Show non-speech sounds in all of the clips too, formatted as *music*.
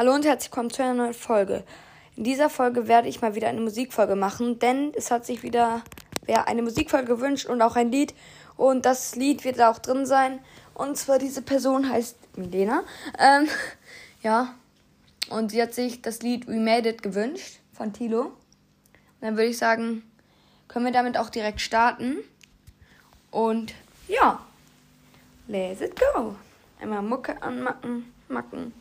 Hallo und herzlich willkommen zu einer neuen Folge. In dieser Folge werde ich mal wieder eine Musikfolge machen, denn es hat sich wieder wer eine Musikfolge gewünscht und auch ein Lied. Und das Lied wird da auch drin sein. Und zwar diese Person heißt Milena. Ähm, *laughs* ja. Und sie hat sich das Lied We Made It gewünscht von Tilo. Und dann würde ich sagen, können wir damit auch direkt starten. Und ja, let's it go. Einmal Mucke anmachen, macken.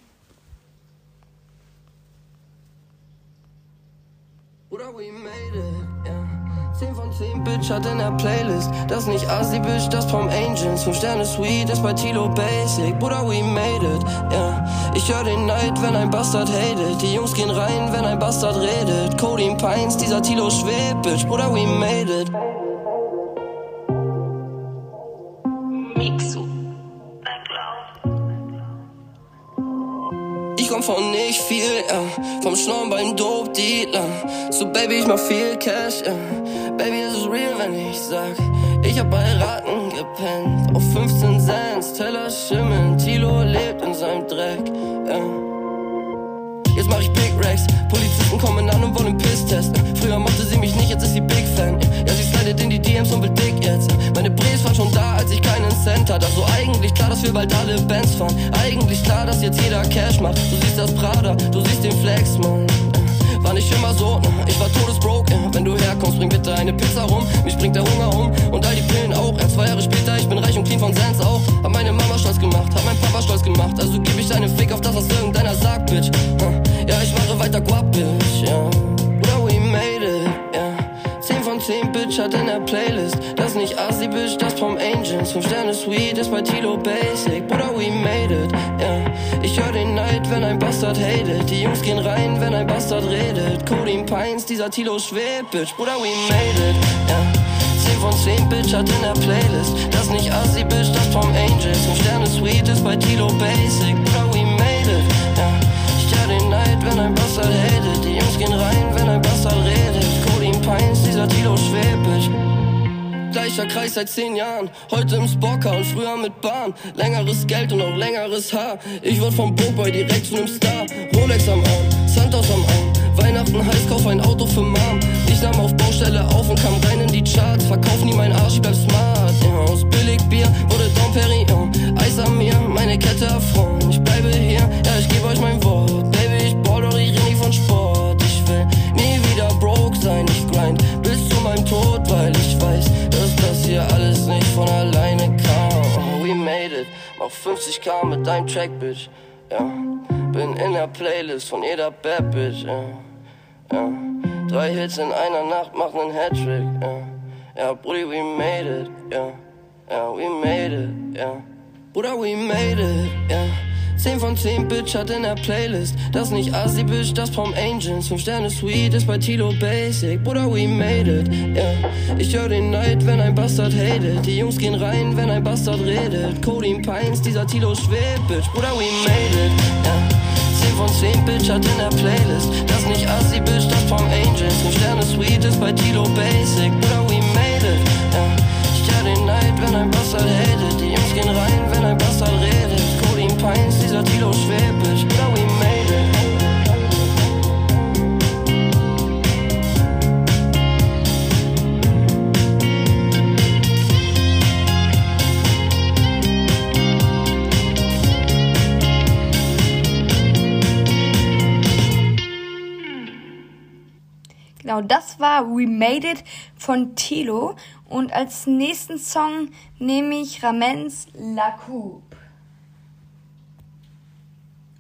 Bruder, we made it, yeah. 10 von 10 Bitch hat in der Playlist. Das nicht Asi Bitch, das vom Angels. 5 Sterne Sweet, das bei Tilo Basic. Bruder, we made it, yeah. Ich hör den Night, wenn ein Bastard hatet. Die Jungs gehen rein, wenn ein Bastard redet. Codeine Pines, dieser Tilo schwebt, Bitch. Bruder, we made it. Mixo. Komm von nicht viel, ja. Vom Schnorren beim Dope-Dealer. So, Baby, ich mach viel Cash, ja. Baby, das ist real, wenn ich sag. Ich hab bei Raten gepennt. Auf 15 Cent, Teller schimmeln. Tilo lebt in seinem Dreck, ja. Jetzt mach ich Big Racks. Polizisten kommen an und wollen Piss testen. Früher mochte sie mich nicht, jetzt ist sie Big Fan. Ja, sie slidet in die DMs und will dick jetzt. Meine Brees waren schon da, als ich keinen Cent hatte. Also eigentlich klar, dass wir bald alle Bands fahren. Jetzt jeder Cash macht. Du siehst das Prada, du siehst den Flex, Mann. War nicht immer so, ich war todesbroke. Wenn du herkommst, bring bitte eine Pizza rum. Mich bringt der Hunger um und all die Pillen auch. Erst zwei Jahre später, ich bin reich und clean von Sans auch. Hab meine Mama stolz gemacht, hab mein Papa stolz gemacht. Also geb ich einen Fick auf das, was irgendeiner sagt, Bitch. Ja, ich mache weiter guap, Bitch, ja. Bro, we made it, ja. 10 von 10 Bitch hat in der Playlist. Das nicht Asi Bitch, das vom Angels. 5 Sterne Sweet ist bei Tilo Basic. Bruder, we made it, ja. Ich wenn ein Bastard hatet. Die Jungs gehen rein, wenn ein Bastard redet. Codeine Pines, dieser Tilo schwebt, Bitch. Bruder, we made it, ja. 10 von 10 Bitch hat in der Playlist. Das nicht Asi Bitch, das vom Angels. 5 Sterne Sweet ist bei Tilo Basic. Bruder, we made it, ja. Ich hör den Night, wenn ein Bastard hatet. Die Jungs gehen rein, wenn ein Bastard redet. Codeine Pines, dieser Tilo schwebt, Bitch. Gleicher Kreis seit zehn Jahren. Heute im Spocker und früher mit Bahn. Längeres Geld und auch längeres Haar. Ich wurde vom Broboy direkt zu nem Star. Rolex am Arm, Santos am Arm. Weihnachten heißt, kauf ein Auto für Mom. Ich nahm auf Baustelle auf und kam rein in die Charts. Verkauf nie mein Arsch, ich bleib smart. Ja, aus Billigbier wurde Dom 50k mit deinem Track, Bitch. Ja, bin in der Playlist von jeder Bad Bitch. Ja, ja. Drei Hits in einer Nacht machen einen Hattrick. Ja, ja, Brudi, we made it. Ja, ja, we made it. Ja, Bruder, we made it. Ja. 10 von 10 Bitch hat in der Playlist. Das nicht Asi Bitch, das vom Angels. 5 Sterne Sweet ist bei Tilo Basic. Bruder, we made it, yeah. Ich hör den Night, wenn ein Bastard hatet. Die Jungs gehen rein, wenn ein Bastard redet. Codeine Pines, dieser Tilo schwebt, Bitch. Bruder, we made it, yeah. 10 von 10 Bitch hat in der Playlist. Das nicht Asi Bitch, das vom Angels. 5 Sterne Sweet ist bei Tilo Basic. Bruder, we made it, yeah. Ich hör den Night, wenn ein Bastard hatet. Die Jungs gehen rein, wenn ein Bastard redet. Pines, dieser Tilo schwäbisch, yeah, we made it. Genau, das war We Made It von Tilo. Und als nächsten Song nehme ich Ramens La Coupe.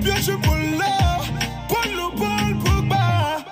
pied, je brûle là. Paul, Paul, Pogba.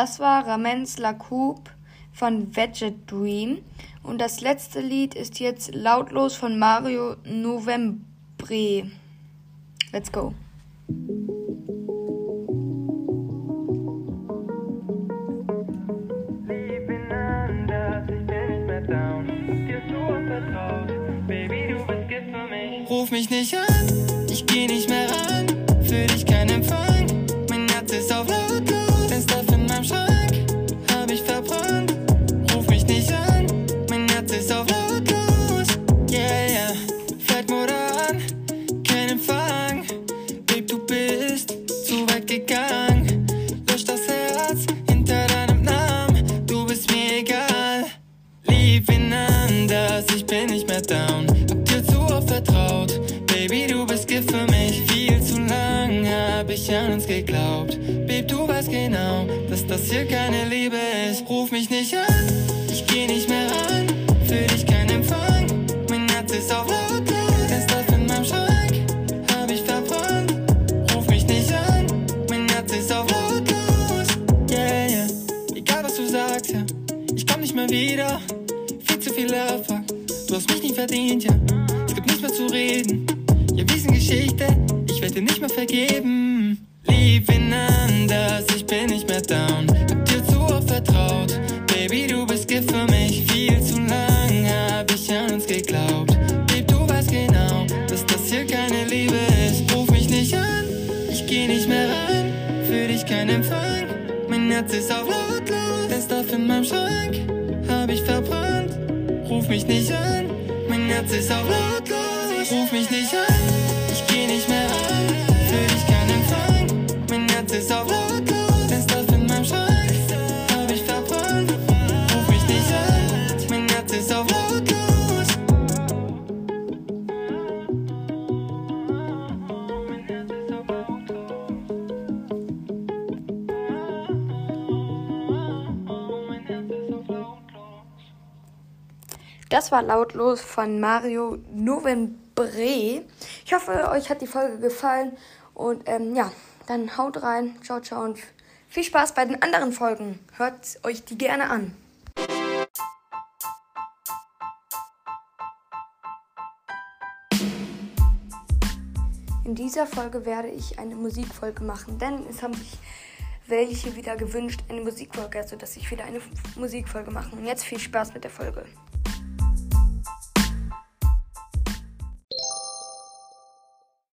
Das war Ramens La Coupe von Veget Dream. Und das letzte Lied ist jetzt lautlos von Mario Novembre. Let's go. Ruf mich nicht an, ich geh nicht mehr ran, für dich kann lieb wen anders, ich bin nicht mehr down. Hab dir zu oft vertraut, Baby, du bist Gift für mich. Viel zu lang hab ich an uns geglaubt. Babe, du weißt genau, dass das hier keine Liebe ist. Ruf mich nicht an, ich geh nicht mehr ran. Für dich kein Empfang, mein Herz ist auf Laut. mich nicht an, mein Herz ist auf lautlos. Ruf mich nicht an, ich geh nicht mehr an, für dich keinen Empfang, mein Herz ist auf lautlos. Das war lautlos von Mario Novembre. Ich hoffe, euch hat die Folge gefallen. Und ähm, ja, dann haut rein. Ciao, ciao und viel Spaß bei den anderen Folgen. Hört euch die gerne an. In dieser Folge werde ich eine Musikfolge machen, denn es haben sich welche wieder gewünscht, eine Musikfolge, also dass ich wieder eine Musikfolge mache. Und jetzt viel Spaß mit der Folge.